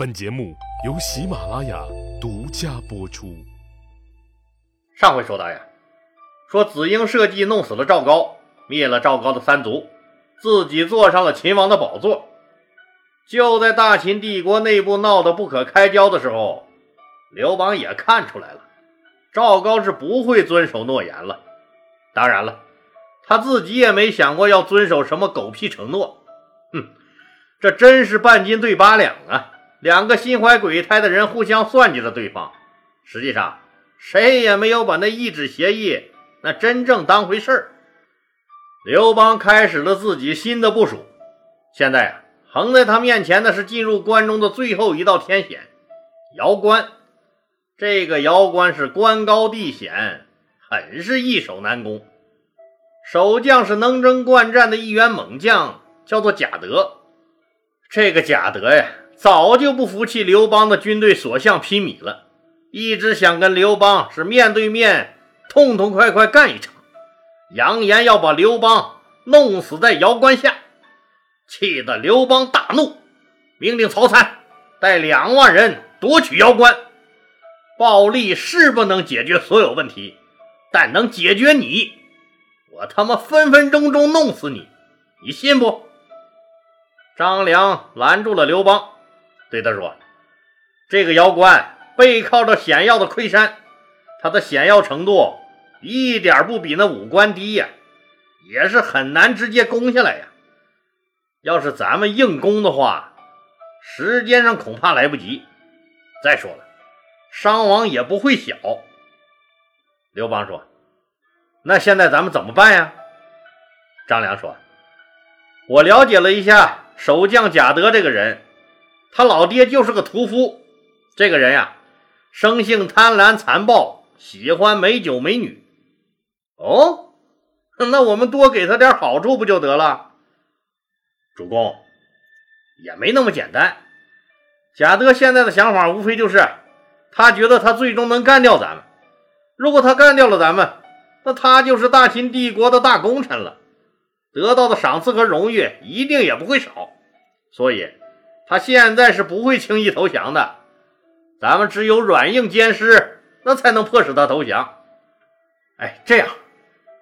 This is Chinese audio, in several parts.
本节目由喜马拉雅独家播出。上回说到呀，说子婴设计弄死了赵高，灭了赵高的三族，自己坐上了秦王的宝座。就在大秦帝国内部闹得不可开交的时候，刘邦也看出来了，赵高是不会遵守诺言了。当然了，他自己也没想过要遵守什么狗屁承诺。哼，这真是半斤对八两啊！两个心怀鬼胎的人互相算计着对方，实际上谁也没有把那一纸协议那真正当回事儿。刘邦开始了自己新的部署，现在啊，横在他面前的是进入关中的最后一道天险——瑶关。这个瑶关是关高地险，很是易守难攻。守将是能征惯战的一员猛将，叫做贾德。这个贾德呀。早就不服气刘邦的军队所向披靡了，一直想跟刘邦是面对面痛痛快快干一场，扬言要把刘邦弄死在瑶关下，气得刘邦大怒，命令曹参带两万人夺取瑶关。暴力是不能解决所有问题，但能解决你，我他妈分分钟钟弄死你，你信不？张良拦住了刘邦。对他说：“这个瑶关背靠着险要的昆山，它的险要程度一点不比那武关低呀，也是很难直接攻下来呀。要是咱们硬攻的话，时间上恐怕来不及。再说了，伤亡也不会小。”刘邦说：“那现在咱们怎么办呀？”张良说：“我了解了一下守将贾德这个人。”他老爹就是个屠夫，这个人呀，生性贪婪残暴，喜欢美酒美女。哦，那我们多给他点好处不就得了？主公，也没那么简单。贾德现在的想法无非就是，他觉得他最终能干掉咱们。如果他干掉了咱们，那他就是大秦帝国的大功臣了，得到的赏赐和荣誉一定也不会少。所以。他现在是不会轻易投降的，咱们只有软硬兼施，那才能迫使他投降。哎，这样，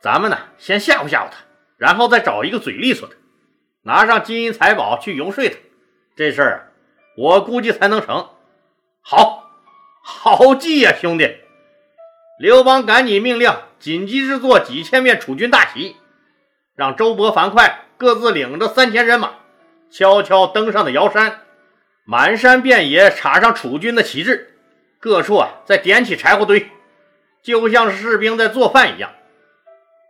咱们呢先吓唬吓唬他，然后再找一个嘴利索的，拿上金银财宝去游说他。这事儿我估计才能成。好，好计呀，兄弟！刘邦赶紧命令紧急制作几千面楚军大旗，让周勃、樊哙各自领着三千人马。悄悄登上的瑶山，满山遍野插上楚军的旗帜，各处啊再点起柴火堆，就像是士兵在做饭一样。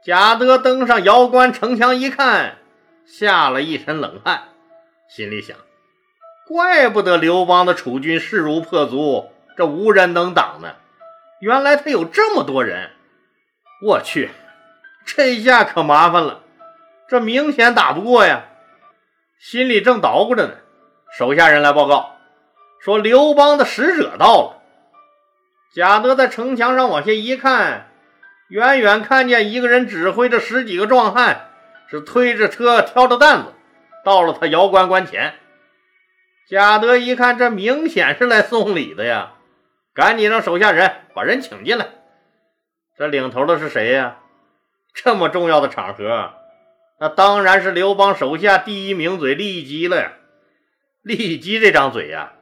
贾德登上瑶关城墙一看，吓了一身冷汗，心里想：怪不得刘邦的楚军势如破竹，这无人能挡呢。原来他有这么多人！我去，这下可麻烦了，这明显打不过呀。心里正捣鼓着呢，手下人来报告说刘邦的使者到了。贾德在城墙上往下一看，远远看见一个人指挥着十几个壮汉，是推着车、挑着担子，到了他瑶关关前。贾德一看，这明显是来送礼的呀，赶紧让手下人把人请进来。这领头的是谁呀？这么重要的场合。那当然是刘邦手下第一名嘴利基了呀！利基这张嘴呀，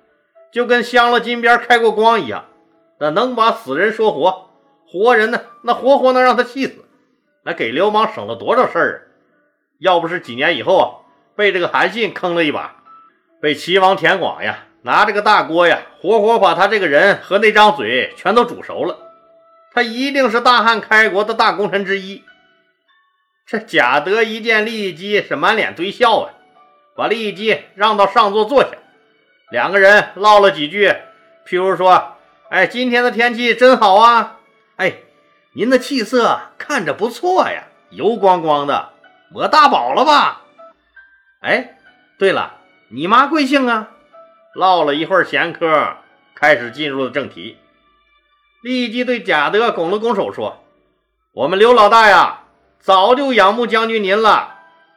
就跟镶了金边开过光一样，那能把死人说活，活人呢，那活活能让他气死，那给刘邦省了多少事儿啊！要不是几年以后啊，被这个韩信坑了一把，被齐王田广呀拿这个大锅呀，活活把他这个人和那张嘴全都煮熟了，他一定是大汉开国的大功臣之一。这贾德一见利基，是满脸堆笑啊，把利基让到上座坐下，两个人唠了几句，譬如说：“哎，今天的天气真好啊！哎，您的气色看着不错呀，油光光的，摸大宝了吧？哎，对了，你妈贵姓啊？”唠了一会儿闲嗑，开始进入了正题。利基对贾德拱了拱手说：“我们刘老大呀。”早就仰慕将军您了，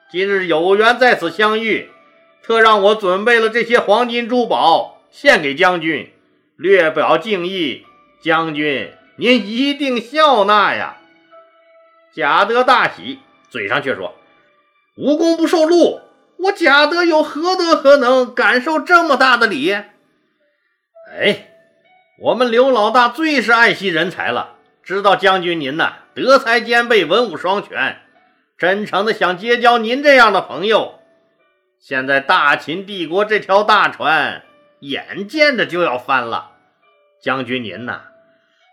今日有缘在此相遇，特让我准备了这些黄金珠宝，献给将军，略表敬意。将军，您一定笑纳呀！”贾德大喜，嘴上却说：“无功不受禄，我贾德有何德何能，感受这么大的礼？”哎，我们刘老大最是爱惜人才了，知道将军您呐，德才兼备，文武双全，真诚的想结交您这样的朋友。现在大秦帝国这条大船，眼见着就要翻了，将军您呐，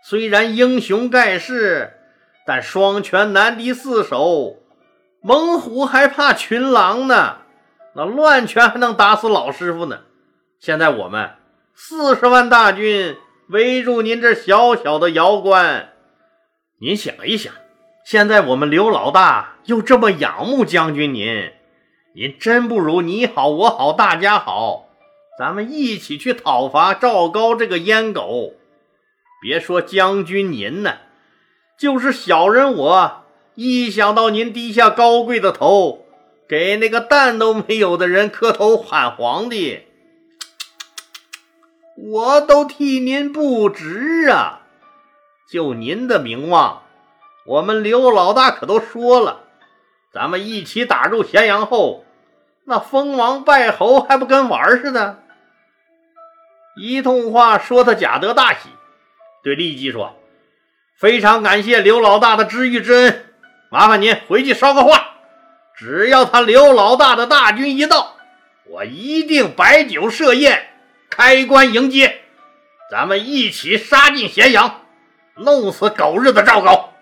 虽然英雄盖世。但双拳难敌四手，猛虎还怕群狼呢。那乱拳还能打死老师傅呢。现在我们四十万大军围住您这小小的瑶关，您想一想，现在我们刘老大又这么仰慕将军您，您真不如你好我好大家好，咱们一起去讨伐赵高这个阉狗。别说将军您呢。就是小人我，一想到您低下高贵的头，给那个蛋都没有的人磕头喊皇帝，我都替您不值啊！就您的名望，我们刘老大可都说了，咱们一起打入咸阳后，那封王拜侯还不跟玩似的？一通话说的贾德大喜，对骊姬说。非常感谢刘老大的知遇之恩，麻烦您回去捎个话，只要他刘老大的大军一到，我一定摆酒设宴，开棺迎接，咱们一起杀进咸阳，弄死狗日的赵高。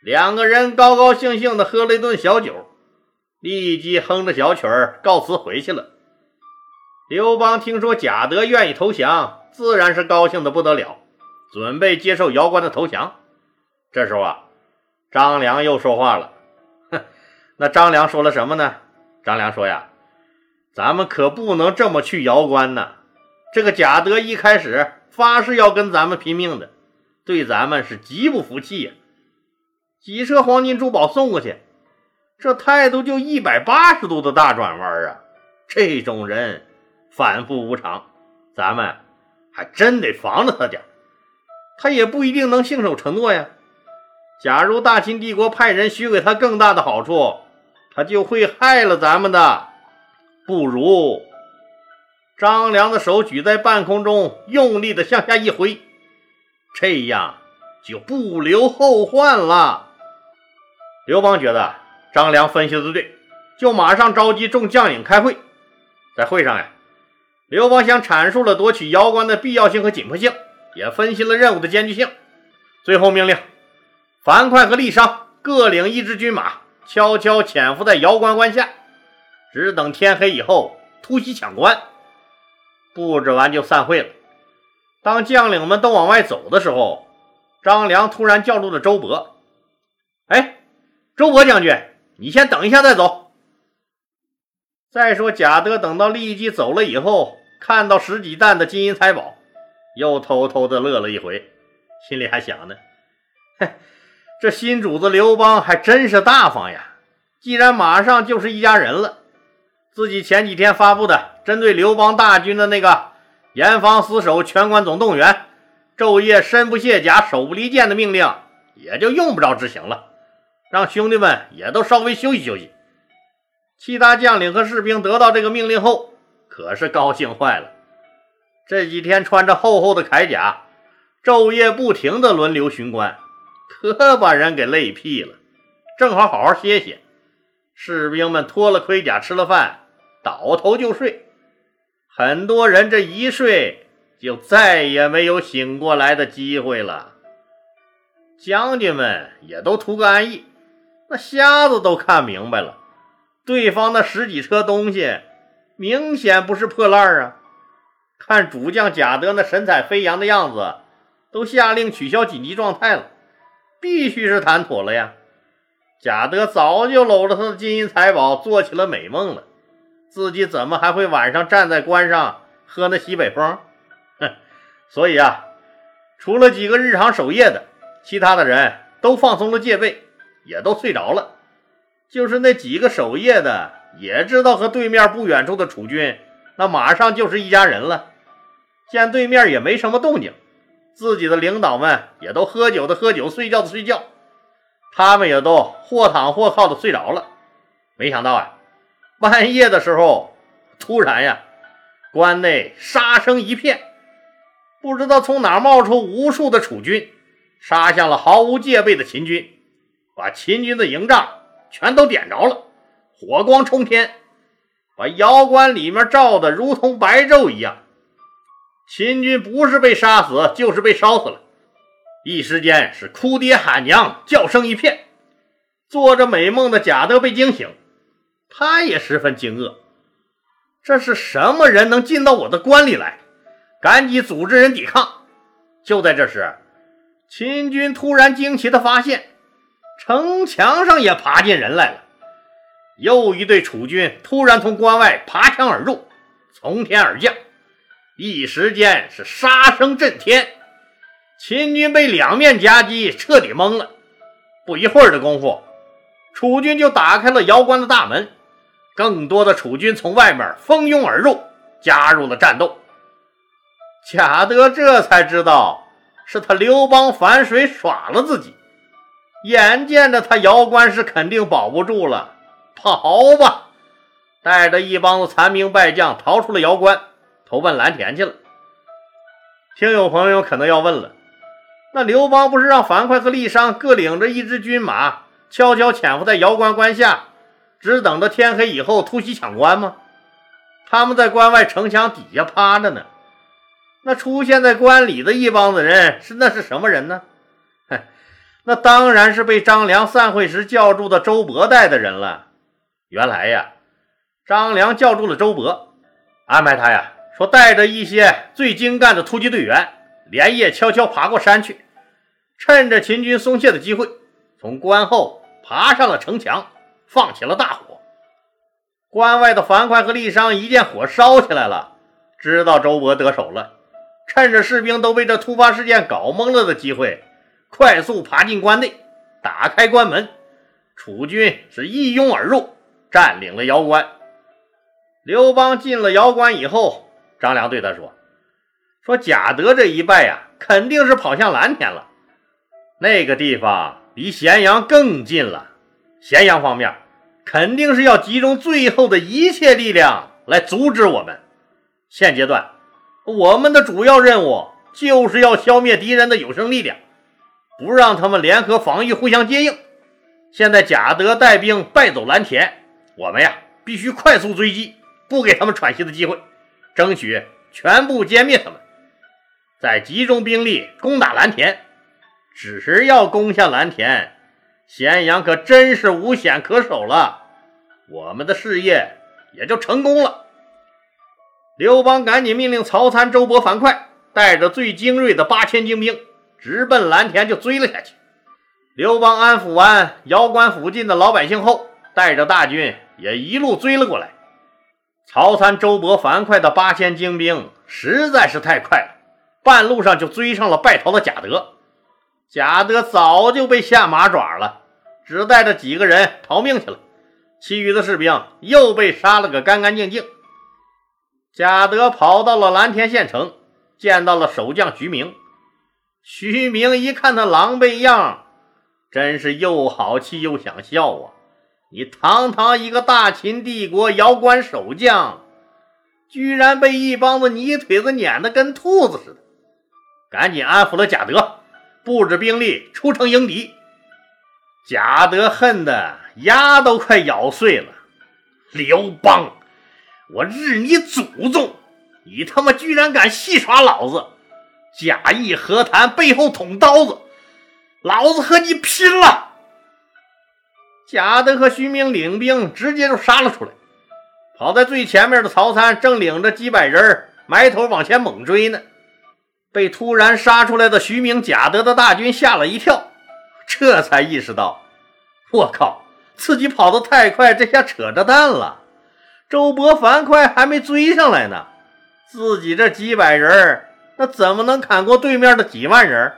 两个人高高兴兴的喝了一顿小酒，立即哼着小曲儿告辞回去了。刘邦听说贾德愿意投降，自然是高兴的不得了。准备接受姚关的投降，这时候啊，张良又说话了。哼，那张良说了什么呢？张良说呀：“咱们可不能这么去姚关呢。这个贾德一开始发誓要跟咱们拼命的，对咱们是极不服气呀。几车黄金珠宝送过去，这态度就一百八十度的大转弯啊！这种人反复无常，咱们还真得防着他点。”他也不一定能信守承诺呀。假如大秦帝国派人许给他更大的好处，他就会害了咱们的。不如张良的手举在半空中，用力的向下一挥，这样就不留后患了。刘邦觉得张良分析的对，就马上召集众将领开会。在会上呀，刘邦想阐述了夺取瑶关的必要性和紧迫性。也分析了任务的艰巨性，最后命令樊哙和郦商各领一支军马，悄悄潜伏在瑶关关下，只等天黑以后突袭抢关。布置完就散会了。当将领们都往外走的时候，张良突然叫住了周勃：“哎，周勃将军，你先等一下再走。”再说贾德等到立即走了以后，看到十几担的金银财宝。又偷偷的乐了一回，心里还想呢：“嘿，这新主子刘邦还真是大方呀！既然马上就是一家人了，自己前几天发布的针对刘邦大军的那个严防死守、全关总动员、昼夜身不卸甲、手不离剑的命令，也就用不着执行了，让兄弟们也都稍微休息休息。”其他将领和士兵得到这个命令后，可是高兴坏了。这几天穿着厚厚的铠甲，昼夜不停的轮流巡关，可把人给累屁了。正好好好歇歇，士兵们脱了盔甲，吃了饭，倒头就睡。很多人这一睡，就再也没有醒过来的机会了。将军们也都图个安逸，那瞎子都看明白了，对方那十几车东西，明显不是破烂啊。看主将贾德那神采飞扬的样子，都下令取消紧急状态了，必须是谈妥了呀。贾德早就搂着他的金银财宝做起了美梦了，自己怎么还会晚上站在关上喝那西北风？哼！所以啊，除了几个日常守夜的，其他的人都放松了戒备，也都睡着了。就是那几个守夜的，也知道和对面不远处的楚军那马上就是一家人了。见对面也没什么动静，自己的领导们也都喝酒的喝酒，睡觉的睡觉，他们也都或躺或靠的睡着了。没想到啊，半夜的时候，突然呀，关内杀声一片，不知道从哪冒出无数的楚军，杀向了毫无戒备的秦军，把秦军的营帐全都点着了，火光冲天，把窑关里面照得如同白昼一样。秦军不是被杀死，就是被烧死了。一时间是哭爹喊娘，叫声一片。做着美梦的贾德被惊醒，他也十分惊愕：这是什么人能进到我的关里来？赶紧组织人抵抗。就在这时，秦军突然惊奇地发现，城墙上也爬进人来了。又一队楚军突然从关外爬墙而入，从天而降。一时间是杀声震天，秦军被两面夹击，彻底懵了。不一会儿的功夫，楚军就打开了瑶关的大门，更多的楚军从外面蜂拥而入，加入了战斗。贾德这才知道是他刘邦反水耍了自己，眼见着他姚关是肯定保不住了，跑吧，带着一帮子残兵败将逃出了姚关。投奔蓝田去了。听友朋友可能要问了，那刘邦不是让樊哙和郦商各领着一支军马，悄悄潜伏在瑶关关下，只等着天黑以后突袭抢关吗？他们在关外城墙底下趴着呢。那出现在关里的一帮子人是那是什么人呢？嗨，那当然是被张良散会时叫住的周勃带的人了。原来呀，张良叫住了周勃，安排他呀。说带着一些最精干的突击队员，连夜悄悄爬过山去，趁着秦军松懈的机会，从关后爬上了城墙，放起了大火。关外的樊哙和郦商一见火烧起来了，知道周勃得手了，趁着士兵都被这突发事件搞懵了的机会，快速爬进关内，打开关门，楚军是一拥而入，占领了瑶关。刘邦进了瑶关以后。张良对他说：“说贾德这一败呀，肯定是跑向蓝田了。那个地方离咸阳更近了。咸阳方面肯定是要集中最后的一切力量来阻止我们。现阶段，我们的主要任务就是要消灭敌人的有生力量，不让他们联合防御，互相接应。现在贾德带兵败走蓝田，我们呀必须快速追击，不给他们喘息的机会。”争取全部歼灭他们，再集中兵力攻打蓝田。只是要攻下蓝田，咸阳可真是无险可守了，我们的事业也就成功了。刘邦赶紧命令曹参、周勃、樊哙带着最精锐的八千精兵，直奔蓝田就追了下去。刘邦安抚完瑶关附近的老百姓后，带着大军也一路追了过来。曹参、周勃、樊哙的八千精兵实在是太快了，半路上就追上了败逃的贾德。贾德早就被下马爪了，只带着几个人逃命去了，其余的士兵又被杀了个干干净净。贾德跑到了蓝田县城，见到了守将徐明。徐明一看他狼狈样，真是又好气又想笑啊。你堂堂一个大秦帝国遥关守将，居然被一帮子泥腿子撵得跟兔子似的！赶紧安抚了贾德，布置兵力出城迎敌。贾德恨得牙都快咬碎了。刘邦，我日你祖宗！你他妈居然敢戏耍老子，假意和谈，背后捅刀子，老子和你拼了！贾德和徐明领兵直接就杀了出来，跑在最前面的曹参正领着几百人埋头往前猛追呢，被突然杀出来的徐明、贾德的大军吓了一跳，这才意识到，我靠，自己跑得太快，这下扯着蛋了。周勃、樊哙还没追上来呢，自己这几百人那怎么能砍过对面的几万人？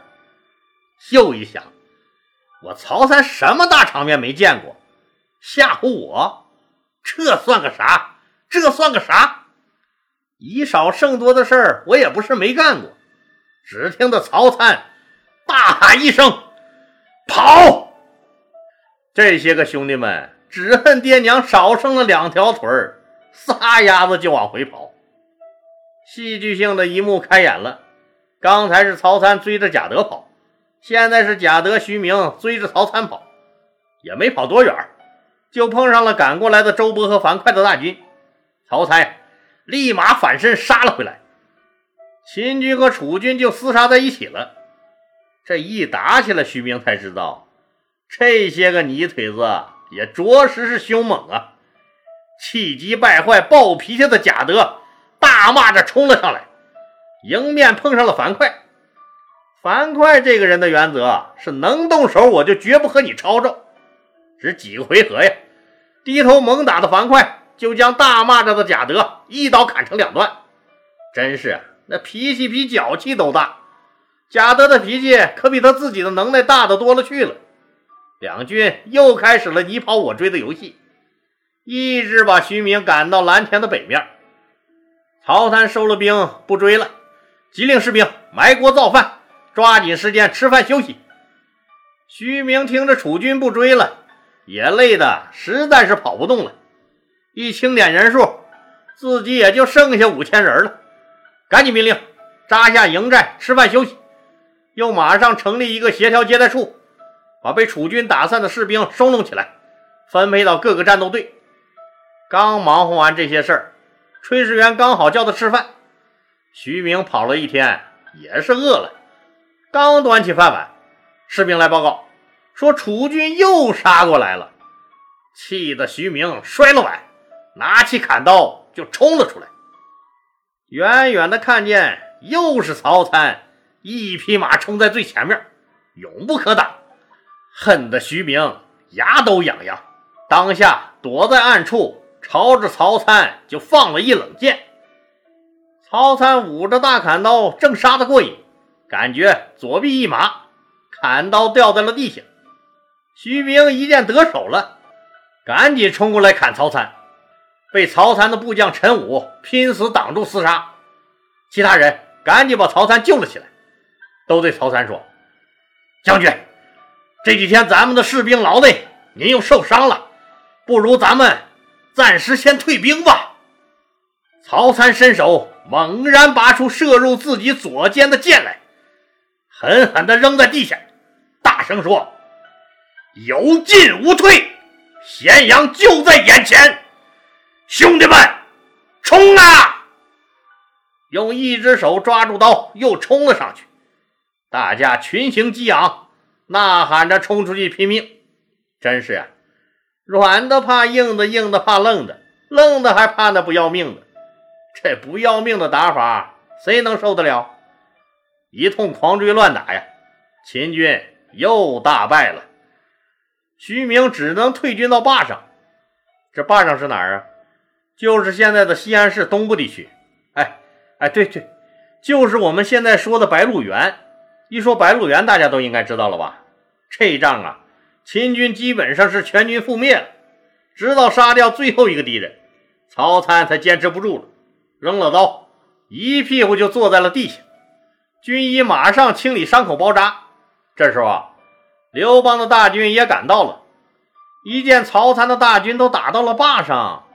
又一想。我曹参什么大场面没见过，吓唬我，这算个啥？这算个啥？以少胜多的事儿，我也不是没干过。只听得曹参大喊一声：“跑！”这些个兄弟们只恨爹娘少生了两条腿儿，撒丫子就往回跑。戏剧性的一幕开演了，刚才是曹参追着贾德跑，现在是贾德、徐明追着曹参跑，也没跑多远，就碰上了赶过来的周勃和樊哙的大军。曹参立马反身杀了回来。秦军和楚军就厮杀在一起了。这一打起来，徐明才知道，这些个泥腿子也着实是凶猛啊！气急败坏、暴脾气的贾德大骂着冲了上来，迎面碰上了樊哙。樊哙这个人的原则是能动手，我就绝不和你吵吵。只几个回合呀，低头猛打的樊哙就将大骂着的贾德一刀砍成两段，真是。那脾气比脚气都大，贾德的脾气可比他自己的能耐大的多了去了。两军又开始了你跑我追的游戏，一直把徐明赶到蓝田的北面。曹参收了兵不追了，急令士兵埋锅造饭，抓紧时间吃饭休息。徐明听着楚军不追了，也累得实在是跑不动了，一清点人数，自己也就剩下五千人了。赶紧命令扎下营寨，吃饭休息。又马上成立一个协调接待处，把被楚军打散的士兵收拢起来，分配到各个战斗队。刚忙活完这些事儿，炊事员刚好叫他吃饭。徐明跑了一天，也是饿了。刚端起饭碗，士兵来报告说楚军又杀过来了。气得徐明摔了碗，拿起砍刀就冲了出来。远远的看见，又是曹参，一匹马冲在最前面，勇不可挡，恨得徐明牙都痒痒。当下躲在暗处，朝着曹参就放了一冷箭。曹参捂着大砍刀，正杀得过瘾，感觉左臂一麻，砍刀掉在了地下。徐明一见得手了，赶紧冲过来砍曹参。被曹参的部将陈武拼死挡住厮杀，其他人赶紧把曹参救了起来，都对曹参说：“将军，这几天咱们的士兵劳累，您又受伤了，不如咱们暂时先退兵吧。”曹参伸手猛然拔出射入自己左肩的箭来，狠狠地扔在地下，大声说：“有进无退，咸阳就在眼前。”兄弟们，冲啊！用一只手抓住刀，又冲了上去。大家群情激昂，呐喊着冲出去拼命。真是啊，软的怕硬的，硬的怕愣的，愣的还怕那不要命的。这不要命的打法，谁能受得了？一通狂追乱打呀，秦军又大败了。徐明只能退军到坝上。这坝上是哪儿啊？就是现在的西安市东部地区，哎哎，对对，就是我们现在说的白鹿原。一说白鹿原，大家都应该知道了吧？这一仗啊，秦军基本上是全军覆灭了，直到杀掉最后一个敌人，曹参才坚持不住了，扔了刀，一屁股就坐在了地下。军医马上清理伤口包扎。这时候啊，刘邦的大军也赶到了，一见曹参的大军都打到了坝上。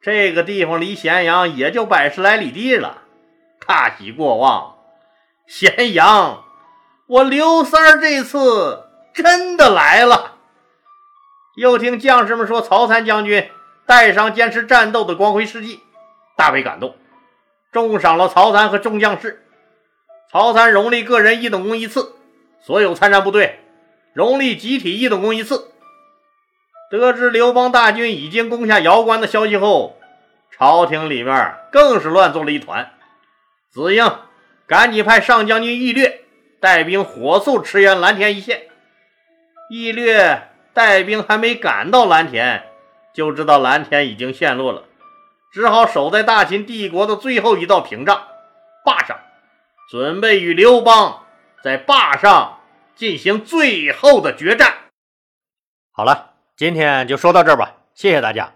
这个地方离咸阳也就百十来里地了，大喜过望。咸阳，我刘三儿这次真的来了。又听将士们说，曹参将军带上坚持战斗的光辉事迹，大为感动，重赏了曹参和众将士。曹参荣立个人一等功一次，所有参战部队荣立集体一等功一次。得知刘邦大军已经攻下瑶关的消息后，朝廷里面更是乱作了一团。子婴赶紧派上将军义略带兵火速驰援蓝田一线。一略带兵还没赶到蓝田，就知道蓝田已经陷落了，只好守在大秦帝国的最后一道屏障——坝上，准备与刘邦在坝上进行最后的决战。好了。今天就说到这儿吧，谢谢大家。